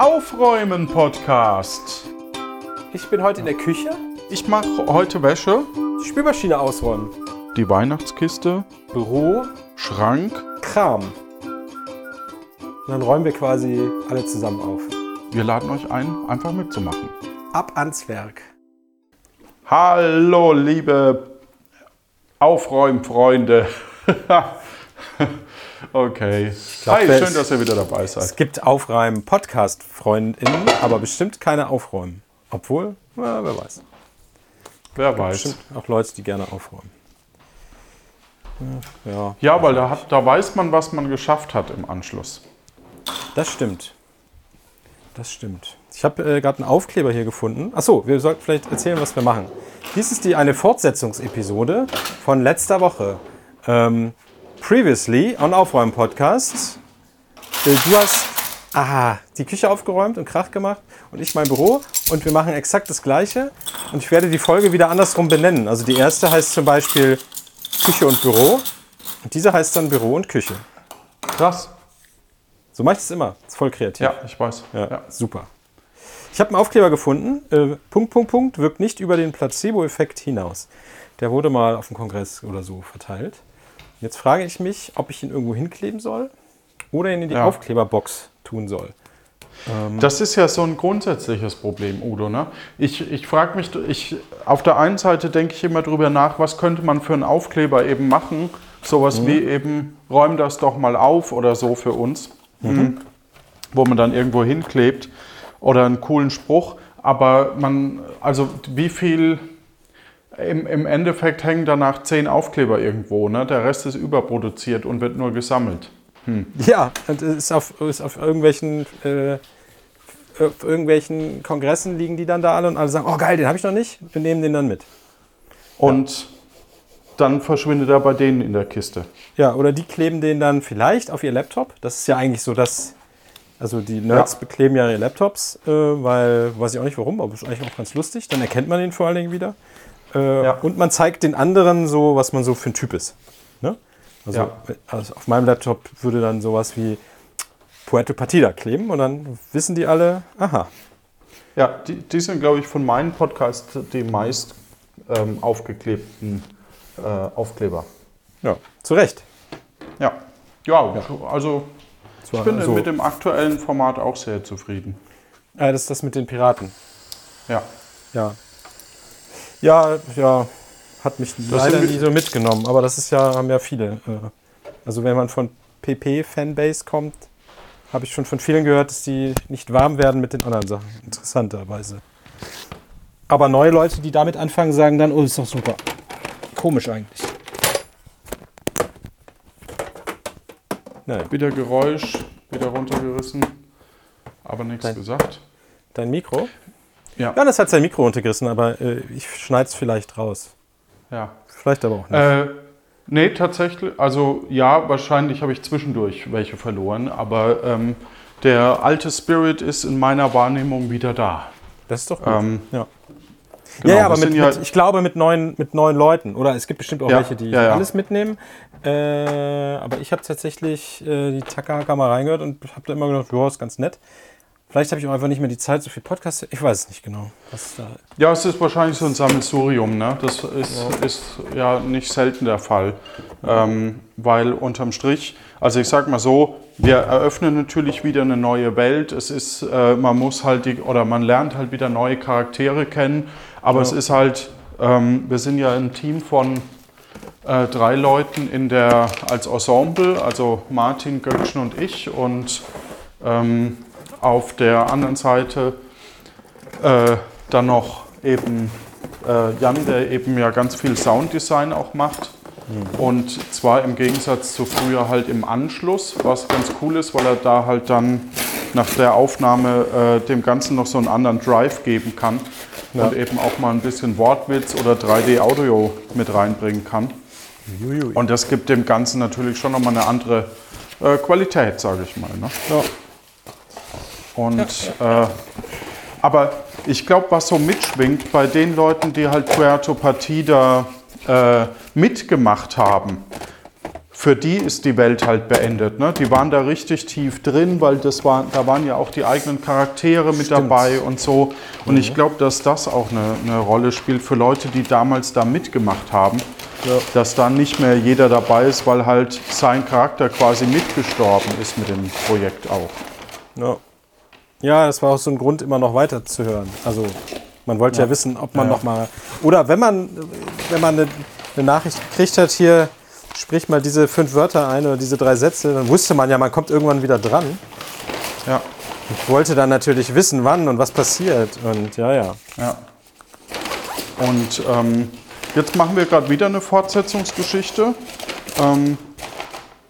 Aufräumen Podcast. Ich bin heute in der Küche. Ich mache heute Wäsche, Die Spülmaschine ausräumen. die Weihnachtskiste, Büro, Schrank. Kram. Und dann räumen wir quasi alle zusammen auf. Wir laden euch ein, einfach mitzumachen. Ab ans Werk. Hallo, liebe Aufräumfreunde. okay. glaub, Hi, schön, dass ihr wieder dabei Es seid. gibt Aufräumen-Podcast-FreundInnen, aber bestimmt keine Aufräumen. Obwohl, na, wer weiß. Wer weiß. Bestimmt auch Leute, die gerne aufräumen. Ja, Ja, weil da, hat, da weiß man, was man geschafft hat im Anschluss. das stimmt. Das stimmt. Ich habe äh, gerade einen Aufkleber hier gefunden. Achso, wir sollten vielleicht erzählen, was wir machen. Dies ist die eine Fortsetzungsepisode von letzter Woche. Ähm, previously on Aufräumen Podcast. Äh, du hast aha, die Küche aufgeräumt und Krach gemacht und ich mein Büro und wir machen exakt das Gleiche. Und ich werde die Folge wieder andersrum benennen. Also die erste heißt zum Beispiel Küche und Büro und diese heißt dann Büro und Küche. Krass. So mache ich es immer. ist voll kreativ. Ja, ich weiß. Ja, Ja. super. Ich habe einen Aufkleber gefunden. Äh, Punkt, Punkt, Punkt wirkt nicht über den Placebo-Effekt hinaus. Der wurde mal auf dem Kongress oder so verteilt. Jetzt frage ich mich, ob ich ihn irgendwo hinkleben soll oder ihn in die Ja. Aufkleberbox tun soll. Das ist ja so ein grundsätzliches Problem, Udo. Ne? Ich, ich frage mich, ich, auf der einen Seite denke ich immer drüber nach, was könnte man für einen Aufkleber eben machen. Sowas wie eben, räum das doch mal auf oder so für uns. Mhm. Wo man dann irgendwo hinklebt. Oder einen coolen Spruch. Aber man, also wie viel, im, im Endeffekt hängen danach zehn Aufkleber irgendwo. Ne? Der Rest ist überproduziert und wird nur gesammelt. Ja, und ist auf, ist auf irgendwelchen, äh, auf irgendwelchen Kongressen liegen die dann da alle und alle sagen, oh geil, den habe ich noch nicht, wir nehmen den dann mit. Und dann verschwindet er bei denen in der Kiste. Ja, oder die kleben den dann vielleicht auf ihr Laptop. Das ist ja eigentlich so das. Also die Nerds Ja. bekleben ja ihre Laptops, äh, weil, weiß ich auch nicht warum, aber ist eigentlich auch ganz lustig. Dann erkennt man den vor allen Dingen wieder. Äh, Ja. Und man zeigt den anderen so, was man so für ein Typ ist. Ne? Also, Ja. also auf meinem Laptop würde dann sowas wie Puerto Partida kleben und dann wissen die alle, aha, Ja, die, die sind, glaube ich, von meinem Podcast die meist ähm, aufgeklebten äh, Aufkleber. ja, zu Recht. Ja. ja, also ich bin so- mit dem aktuellen Format auch sehr zufrieden. Äh, das ist das mit den Piraten. Ja. Ja. Ja, ja, hat mich leider sind wir- nie so mitgenommen, aber das ist ja, haben ja viele. äh, Also wenn man von PP-Fanbase kommt, habe ich schon von vielen gehört, dass die nicht warm werden mit den anderen Sachen, interessanterweise. Aber neue Leute, die damit anfangen, sagen dann, oh, ist doch super. Komisch eigentlich. Nein, Wieder Geräusch, wieder runtergerissen, aber nichts Dein- gesagt. dein Mikro? Ja. Das hat sein Mikro untergerissen, aber äh, ich schneide es vielleicht raus. Ja. Vielleicht aber auch nicht. Äh, nee, tatsächlich, also ja, wahrscheinlich habe ich zwischendurch welche verloren, aber ähm, der alte Spirit ist in meiner Wahrnehmung wieder da. Das ist doch gut. Ähm, ja. genau, ja, ja, aber mit, mit, ich glaube mit neun, mit neun Leuten. Oder es gibt bestimmt auch Ja, welche, die ja. alles mitnehmen. Äh, aber ich habe tatsächlich äh, die Takahaka mal reingehört und habe da immer gedacht, ja, ist ganz nett. Vielleicht habe ich auch einfach nicht mehr die Zeit, so viel Podcasts. Ich weiß es nicht genau. Was da Ja, es ist wahrscheinlich so ein Sammelsurium, ne? Das ist ja, ist ja nicht selten der Fall. Ähm, weil unterm Strich, also ich sag mal so, wir eröffnen natürlich wieder eine neue Welt. Es ist, äh, man muss halt die, oder man lernt halt wieder neue Charaktere kennen. Aber es ist halt, ähm, wir sind ja ein Team von äh, drei Leuten in der, als Ensemble, also Martin, Göckchen und ich. Und ähm, auf der anderen Seite äh, dann noch eben äh, Jan, der eben ja ganz viel Sounddesign auch macht. Und zwar im Gegensatz zu früher halt im Anschluss, was ganz cool ist, weil er da halt dann nach der Aufnahme äh, dem Ganzen noch so einen anderen Drive geben kann und eben auch mal ein bisschen Wortwitz oder 3D-Audio mit reinbringen kann. Juiui. Und das gibt dem Ganzen natürlich schon nochmal eine andere äh, Qualität, sage ich mal. Ne? Ja. Und Äh, aber ich glaube, was so mitschwingt bei den Leuten, die halt Puerto Partida äh, mitgemacht haben, für die ist die Welt halt beendet. Ne? Die waren da richtig tief drin, weil das war, da waren ja auch die eigenen Charaktere mit Stimmt. dabei und so. Und ich glaube, dass das auch eine, eine Rolle spielt für Leute, die damals da mitgemacht haben. Ja. Dass dann nicht mehr jeder dabei ist, weil halt sein Charakter quasi mitgestorben ist mit dem Projekt auch. Ja. Ja, das war auch so ein Grund, immer noch weiter zu hören. Also man wollte ja, wissen, ob man Ja. noch mal oder wenn man wenn man eine, eine Nachricht gekriegt hat, hier sprich mal diese fünf Wörter ein oder diese drei Sätze, dann wusste man ja, man kommt irgendwann wieder dran. Ja, Ich wollte dann natürlich wissen, wann und was passiert und ja, ja. ja. Und ähm, jetzt machen wir gerade wieder eine Fortsetzungsgeschichte. Ähm,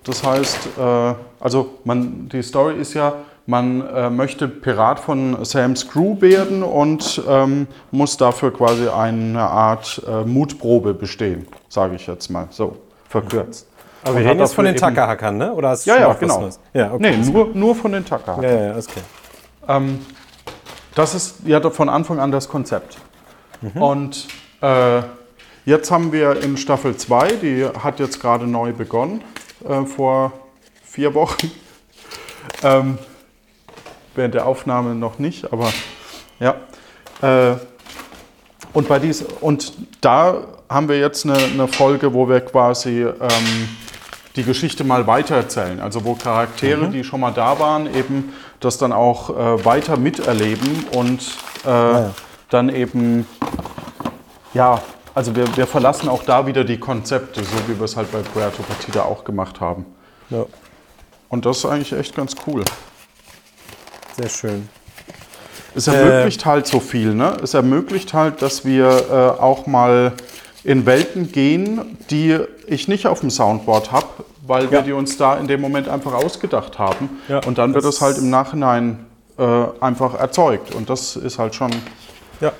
das heißt, äh, also man, die Story ist ja, man äh, möchte Pirat von Sam's Crew werden und ähm, muss dafür quasi eine Art äh, Mutprobe bestehen, sage ich jetzt mal so verkürzt. Aber Und wir reden jetzt von den Tackerhackern, ne? Oder hast du Ja, ja, genau. Ja, okay. Nee, nur, nur von den Tucker. Ja, ja, okay. Ähm, das ist ja von Anfang an das Konzept. Und äh, jetzt haben wir in Staffel 2, die hat jetzt gerade neu begonnen, äh, vor vier Wochen. Ähm, während der Aufnahme noch nicht, aber ja. Äh, und, bei dies, und da haben wir jetzt eine, eine Folge, wo wir quasi ähm, die Geschichte mal weitererzählen. Also wo Charaktere, die schon mal da waren, eben das dann auch äh, weiter miterleben und äh, ja. dann eben, ja, also wir, wir verlassen auch da wieder die Konzepte, so wie wir es halt bei Puerto Partida auch gemacht haben. Ja, Und das ist eigentlich echt ganz cool. Sehr schön. Es ermöglicht halt so viel, ne? Es ermöglicht halt, dass wir äh, auch mal in Welten gehen, die ich nicht auf dem Soundboard habe, weil wir Ja. die uns da in dem Moment einfach ausgedacht haben. Ja, und dann wird es halt im Nachhinein äh, einfach erzeugt. Und das ist halt schon Ja.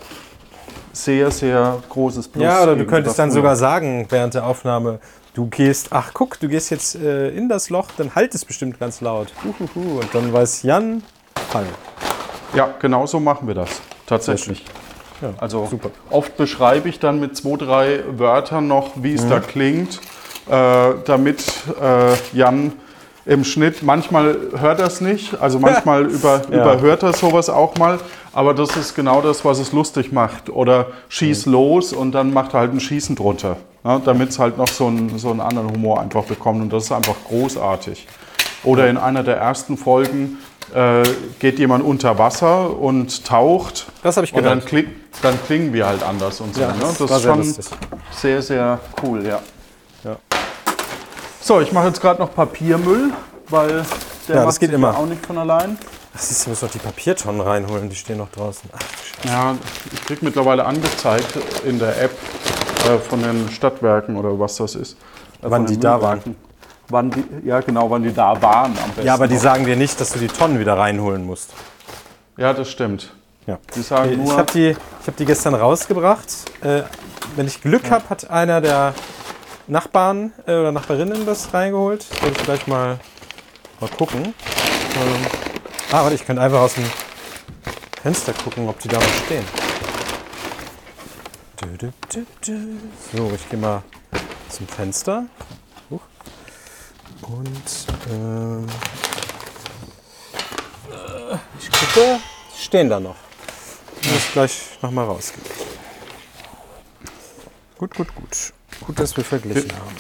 sehr, sehr großes Plus. Ja, oder du könntest dann sogar sagen während der Aufnahme, du gehst, ach guck, du gehst jetzt äh, in das Loch, dann halt es bestimmt ganz laut. Huhuhu. Und dann weiß Jan, Fall. Ja, genau so machen wir das. Tatsächlich. Ja, Also super. oft beschreibe ich dann mit zwei, drei Wörtern noch, wie es Mhm. da klingt, äh, damit äh, Jan im Schnitt, manchmal hört er es nicht, also manchmal über, Ja. überhört er sowas auch mal, aber das ist genau das, was es lustig macht. Oder schieß Mhm. los und dann macht er halt ein Schießen drunter, ja, damit es halt noch so einen, so einen anderen Humor einfach bekommt und das ist einfach großartig. Oder in einer der ersten Folgen äh, geht jemand unter Wasser und taucht Das habe ich und dann, gehört. kling, dann klingen wir halt anders und so. Ja, ne? das Das ist schon lustig. sehr, sehr cool, ja. Ja. So, ich mache jetzt gerade noch Papiermüll, weil der Ja, das geht immer. auch nicht von allein. Ach, siehst du, wir müssen noch die Papiertonnen reinholen, die stehen noch draußen. Ach. Ja, ich kriege mittlerweile angezeigt in der App äh, von den Stadtwerken oder was das ist. Äh, Wann die da Müllwerken. Wann die, ja, genau, wann die da waren am besten. ja, aber die noch. sagen dir nicht, dass du die Tonnen wieder reinholen musst. Ja, das stimmt. Ja. Die sagen Ich nur, habe die, ich hab die gestern rausgebracht. Äh, wenn ich Glück habe, hat einer der Nachbarn äh, oder Nachbarinnen das reingeholt. Soll ich gleich mal, mal gucken. Ähm, ah, warte, ich könnte einfach aus dem Fenster gucken, ob die da noch stehen. So, ich gehe mal zum Fenster. Huch. Und äh, ich gucke, stehen da noch. Ich muss gleich nochmal rausgehen. Gut, gut, gut. Gut, dass wir verglichen haben.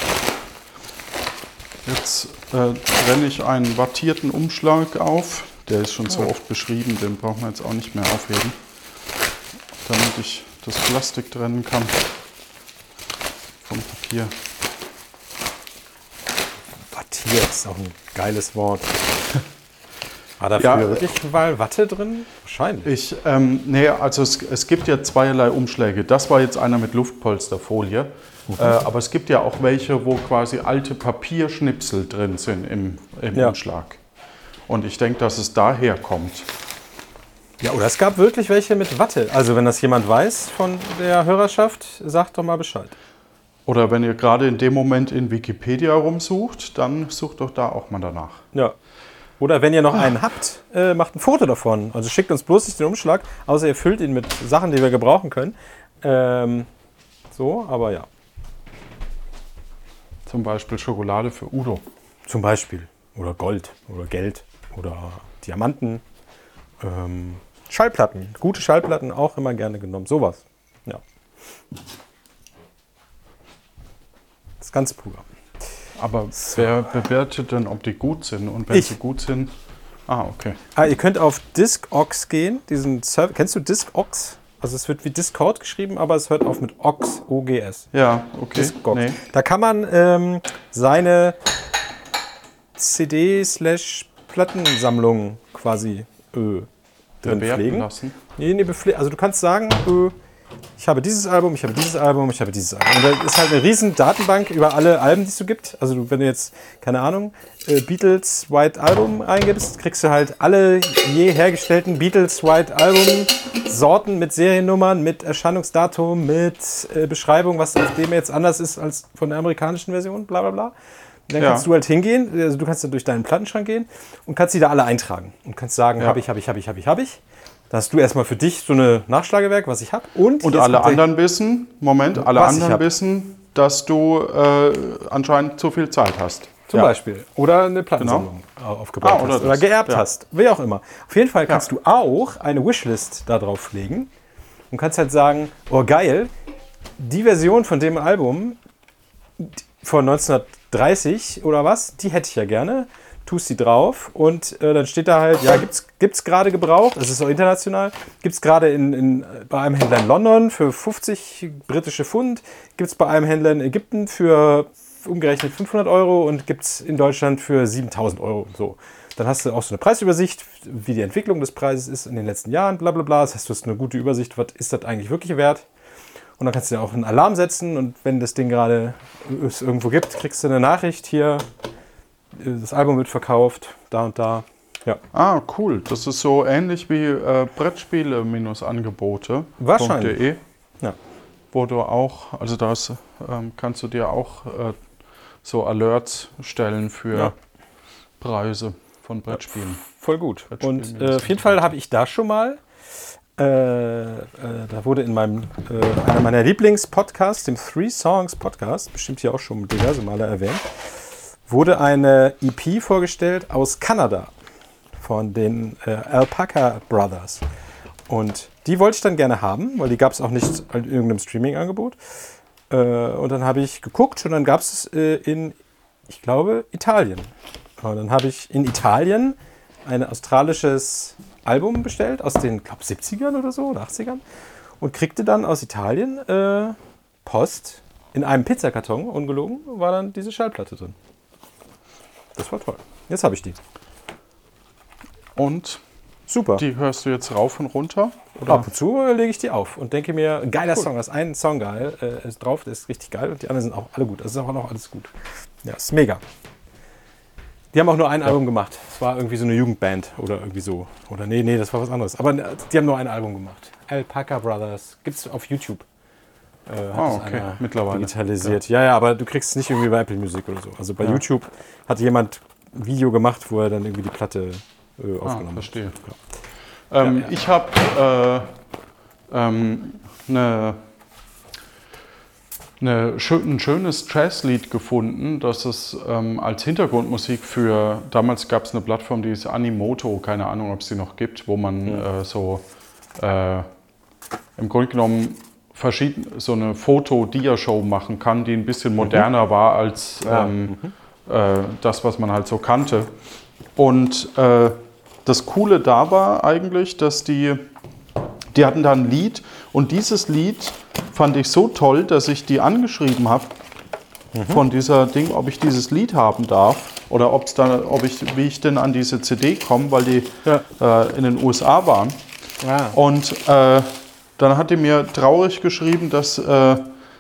Jetzt äh, trenne ich einen wattierten Umschlag auf. Der ist schon so oft beschrieben, den brauchen wir jetzt auch nicht mehr aufheben. Damit ich das Plastik trennen kann vom Papier. Wattiert ist auch ein geiles Wort. War da Ja, wirklich mal Watte drin? Wahrscheinlich. Ich, ähm, nee, also es, es gibt ja zweierlei Umschläge. Das war jetzt einer mit Luftpolsterfolie. Äh, aber es gibt ja auch welche, wo quasi alte Papierschnipsel drin sind im, im Ja. Umschlag. Und ich denke, dass es daher kommt. Ja, oder es gab wirklich welche mit Watte. Also wenn das jemand weiß von der Hörerschaft, sagt doch mal Bescheid. Oder wenn ihr gerade in dem Moment in Wikipedia rumsucht, dann sucht doch da auch mal danach. Ja. Oder wenn ihr noch einen habt, äh, macht ein Foto davon. Also schickt uns bloß nicht den Umschlag, außer ihr füllt ihn mit Sachen, die wir gebrauchen können. Ähm, so, aber ja. Zum Beispiel Schokolade für Udo. Zum Beispiel. Oder Gold oder Geld oder Diamanten. Ähm, Schallplatten. Gute Schallplatten auch immer gerne genommen. Sowas. Ja. Das ganze Programm. Aber wer bewertet denn, ob die gut sind? Und wenn Ich. sie gut sind. Ah, okay. Ah, ihr könnt auf Discogs gehen. Diesen Server. Kennst du Discogs? Also es wird wie Discord geschrieben, aber es hört auf mit Ox, O-G-S. Ja, okay. Discogs. Nee. Da kann man ähm, seine CD-Plattensammlung quasi äh, drin pflegen. lassen. Nee, nee, also du kannst sagen, äh, ich habe dieses Album, ich habe dieses Album, ich habe dieses Album. Und da ist halt eine riesen Datenbank über alle Alben, die es so gibt. Also wenn du jetzt, keine Ahnung, äh, Beatles White Album eingibst, kriegst du halt alle je hergestellten Beatles White Album Sorten mit Seriennummern, mit Erscheinungsdatum, mit äh, Beschreibung, was auf dem jetzt anders ist als von der amerikanischen Version, bla bla bla. Und dann Ja. kannst du halt hingehen, also du kannst dann durch deinen Plattenschrank gehen und kannst die da alle eintragen. Und kannst sagen, Ja. habe ich, habe ich, habe ich, habe ich, habe ich. Da hast du erstmal für dich so eine Nachschlagewerk, was ich habe. Und, Und alle anderen wissen, Moment, alle anderen wissen, dass du äh, anscheinend zu viel Zeit hast. Zum Ja. Beispiel. Oder eine Plattensammlung aufgebaut Ah, oder hast. Oder geerbt Ja. hast. Wie auch immer. Auf jeden Fall kannst du auch eine Wishlist da drauf legen und kannst halt sagen, oh geil, die Version von dem Album von 1930 oder was, die hätte ich ja gerne. Tust sie drauf und äh, dann steht da halt, ja, gibt's, gibt's gerade gebraucht, es ist auch international, gibt's gerade in, in, bei einem Händler in London für 50 britische Pfund, gibt's bei einem Händler in Ägypten für umgerechnet 500 Euro und gibt's in Deutschland für 7000 Euro. So. Dann hast du auch so eine Preisübersicht, wie die Entwicklung des Preises ist in den letzten Jahren, bla bla bla. Das heißt, du hast eine gute Übersicht, was ist das eigentlich wirklich wert. Und dann kannst du ja auch einen Alarm setzen und wenn das Ding gerade es irgendwo gibt, kriegst du eine Nachricht hier, das Album wird verkauft, da und da. Ja, Ah, cool. Das ist so ähnlich wie äh, Brettspiele-Angebote. Wahrscheinlich. Ja. Wo du auch, also da ähm, kannst du dir auch äh, so Alerts stellen für Ja. Preise von Brettspielen. voll gut. Und äh, auf jeden Fall habe ich da schon mal, äh, äh, da wurde in meinem, äh, einer meiner Lieblingspodcasts, dem Three Songs Podcast, bestimmt hier auch schon diverse Male erwähnt, wurde eine EP vorgestellt aus Kanada von den äh, Alpaca Brothers. Und die wollte ich dann gerne haben, weil die gab es auch nicht in irgendeinem Streaming-Angebot. Äh, und dann habe ich geguckt und dann gab es es in, ich glaube, Italien. Und dann habe ich in Italien ein australisches Album bestellt aus den, glaube 70ern oder so, oder 80ern. Und kriegte dann aus Italien äh, Post in einem Pizzakarton, ungelogen, war dann diese Schallplatte drin. Das war toll. Jetzt habe ich die. Und Super. die hörst du jetzt rauf und runter? Oder? Ab und zu äh, lege ich die auf und denke mir, ein geiler Song, da ist ein Song geil, äh, ist drauf, der ist richtig geil und die anderen sind auch alle gut. Das ist auch noch alles gut. Ja, ist mega. Die haben auch nur ein Album gemacht. Es war irgendwie so eine Jugendband oder irgendwie so. Oder nee, nee, das war was anderes. Aber äh, die haben nur ein Album gemacht. Alpaca Brothers. Gibt's auf YouTube. Äh, hat Ah, das okay. Mittlerweile. Digitalisiert. Ja. ja, aber du kriegst es nicht irgendwie bei Apple Music oder so. Also bei Ja. YouTube hat jemand ein Video gemacht, wo er dann irgendwie die Platte äh, Ah, aufgenommen hat. verstehe. Ja. Ähm, Ja, ja. Ich habe äh, ähm, eine, eine, ein schönes Jazzlied gefunden, das es ähm, als Hintergrundmusik für, damals gab es eine Plattform, die ist Animoto, keine Ahnung, ob es die noch gibt, wo man äh, so äh, im Grunde genommen so eine Foto-Dia-Show machen kann, die ein bisschen moderner war als Ja. ähm, äh, das, was man halt so kannte. Und äh, das Coole da war eigentlich, dass die, die hatten da ein Lied und dieses Lied fand ich so toll, dass ich die angeschrieben habe von dieser Ding, ob ich dieses Lied haben darf oder ob's da, ob ich, wie ich denn an diese CD komme, weil die Ja. äh, in den USA waren. Ah. Und äh, dann hat die mir traurig geschrieben, dass äh,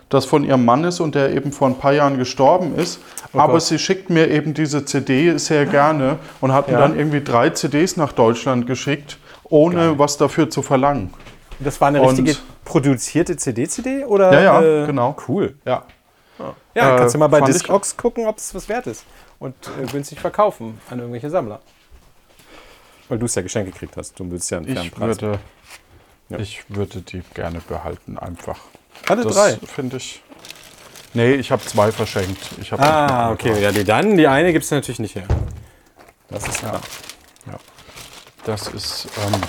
das von ihrem Mann ist und der eben vor ein paar Jahren gestorben ist. Aber Oh Gott. sie schickt mir eben diese CD sehr gerne und hat mir Ja. dann irgendwie drei CDs nach Deutschland geschickt, ohne was dafür zu verlangen. Das war eine Und- richtige produzierte CD-CD oder? Ja, ja, genau. Cool. Ja. Ja, Äh, kannst du mal bei Discogs gucken, ob es was wert ist und äh, günstig verkaufen an irgendwelche Sammler. Weil du es ja geschenkt gekriegt hast. Du willst ja einen fairen Ich Preis. würde, Ja. ich würde die gerne behalten, einfach. Alle Das drei. finde ich. Nee, ich habe zwei verschenkt. Ich hab Ah, okay. Ja, die dann, die eine gibt es natürlich nicht her. Das ist klar. Das ist. Ähm,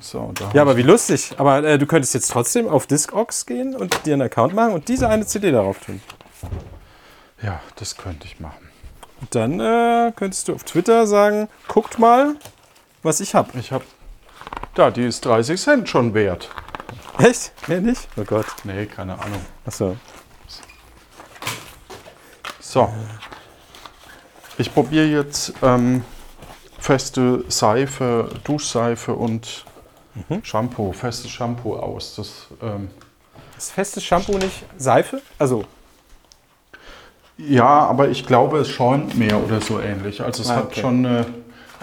so, Ja, aber wie lustig. Aber äh, du könntest jetzt trotzdem auf Discogs gehen und dir einen Account machen und diese eine CD darauf tun. ja, das könnte ich machen. Und dann äh, könntest du auf Twitter sagen, guckt mal, was ich habe. Ich habe. Da, die ist 30 Cent schon wert. Echt? Mehr nicht? Oh Gott. Nee, keine Ahnung. Achso. So. Ich probiere jetzt ähm, feste Seife, Duschseife und Shampoo, festes Shampoo aus. Das, ähm, Ist festes Shampoo nicht Seife? Also, ja, aber ich glaube, es schäumt mehr oder so ähnlich. Also es Ah, hat okay. schon eine,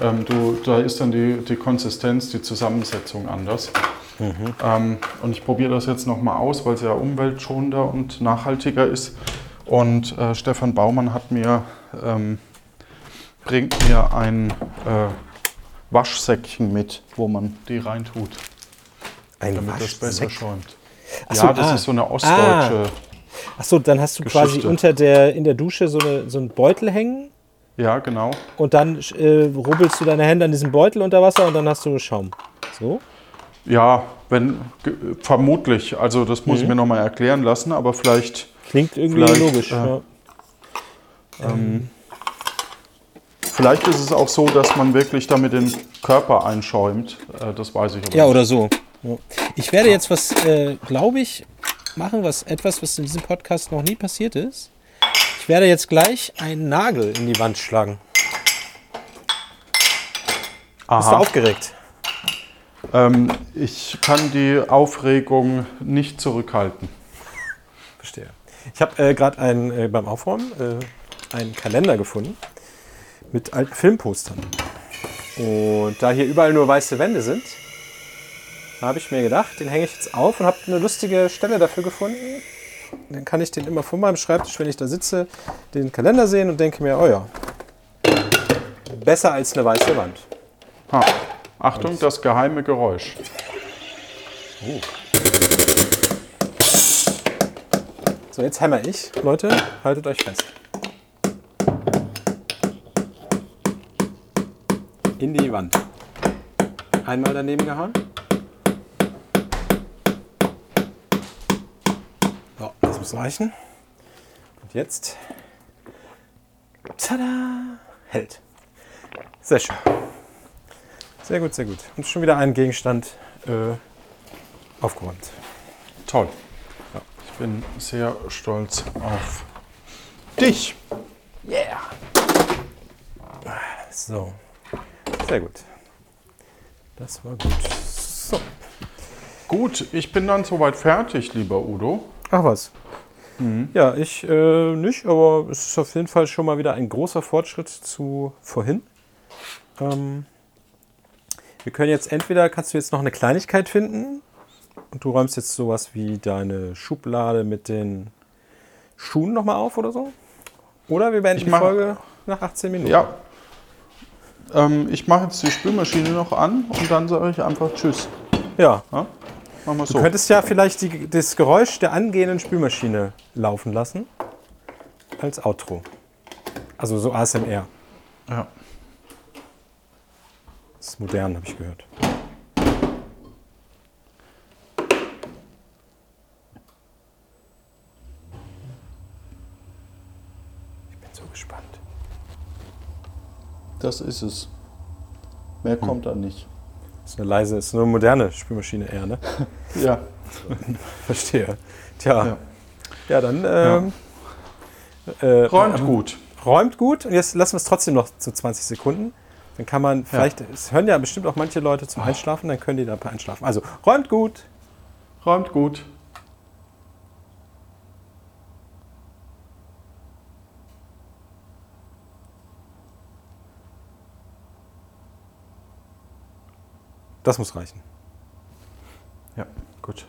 ähm, du, da ist dann die, die Konsistenz, die Zusammensetzung anders. Mhm. Ähm, und ich probiere das jetzt nochmal aus, weil es ja umweltschonender und nachhaltiger ist. Und äh, Stefan Baumann hat mir, ähm, bringt mir ein äh, Waschsäckchen mit, wo man die reintut, ein damit das besser Waschsäck. schäumt. Ach so, ja, das ah. ist so eine ostdeutsche. Achso, dann hast du quasi Geschichte. unter der, in der Dusche so, eine, so einen Beutel hängen Ja, genau. und dann äh, rubbelst du deine Hände an diesem Beutel unter Wasser und dann hast du Schaum. So? Ja, wenn vermutlich. Also das muss ich mir nochmal erklären lassen, aber vielleicht, Klingt irgendwie Vielleicht, logisch. äh, ja. Vielleicht ist es auch so, dass man wirklich damit den Körper einschäumt. Äh, das weiß ich aber Ja, nicht. oder so. Ich werde jetzt was, äh, glaube ich, machen, was etwas, was in diesem Podcast noch nie passiert ist. Ich werde jetzt gleich einen Nagel in die Wand schlagen. Bist du Aha. aufgeregt? Ähm, ich kann die Aufregung nicht zurückhalten. Verstehe. Ich habe äh, gerade äh, beim Aufräumen äh, einen Kalender gefunden mit alten Filmpostern. Und da hier überall nur weiße Wände sind, habe ich mir gedacht, den hänge ich jetzt auf und habe eine lustige Stelle dafür gefunden. Dann kann ich den immer vor meinem Schreibtisch, wenn ich da sitze, den Kalender sehen und denke mir, oh ja, besser als eine weiße Wand. Ha. Achtung, das geheime Geräusch. So, jetzt hämmer ich. Leute, haltet euch fest. In die Wand. Einmal daneben gehauen. So, das muss reichen. Und jetzt. Tada! Hält. Sehr schön. Sehr gut, sehr gut. Und schon wieder ein Gegenstand äh, aufgeräumt. Toll. Ich bin sehr stolz auf dich. So. Sehr gut. Das war gut. So. Gut, ich bin dann soweit fertig, lieber Udo. Ach was. Ja, ich äh, nicht, aber es ist auf jeden Fall schon mal wieder ein großer Fortschritt zu vorhin. Ähm, wir können jetzt entweder, kannst du jetzt noch eine Kleinigkeit finden und du räumst jetzt sowas wie deine Schublade mit den Schuhen nochmal auf oder so. Oder wir beenden Ich die Folge nach 18 Minuten. Ja. Ähm, ich mache jetzt die Spülmaschine noch an und dann sage ich einfach Tschüss. ja. Machen wir Du so. könntest ja vielleicht die, das Geräusch der angehenden Spülmaschine laufen lassen. Als Outro. Also so ASMR. Ja. Das ist modern, habe ich gehört. Ich bin so gespannt. Das ist es. Mehr kommt da nicht. Das ist eine leise, ist eine moderne Spülmaschine eher, ne? Ja. Verstehe. Tja. Ja, Ja. dann ähm, äh, Räumt gut. räumt gut. Und jetzt lassen wir es trotzdem noch zu 20 Sekunden. Dann kann man vielleicht, es hören ja bestimmt auch manche Leute zum Einschlafen, dann können die dabei einschlafen. Also räumt gut. Räumt gut. Das muss reichen. Ja, gut.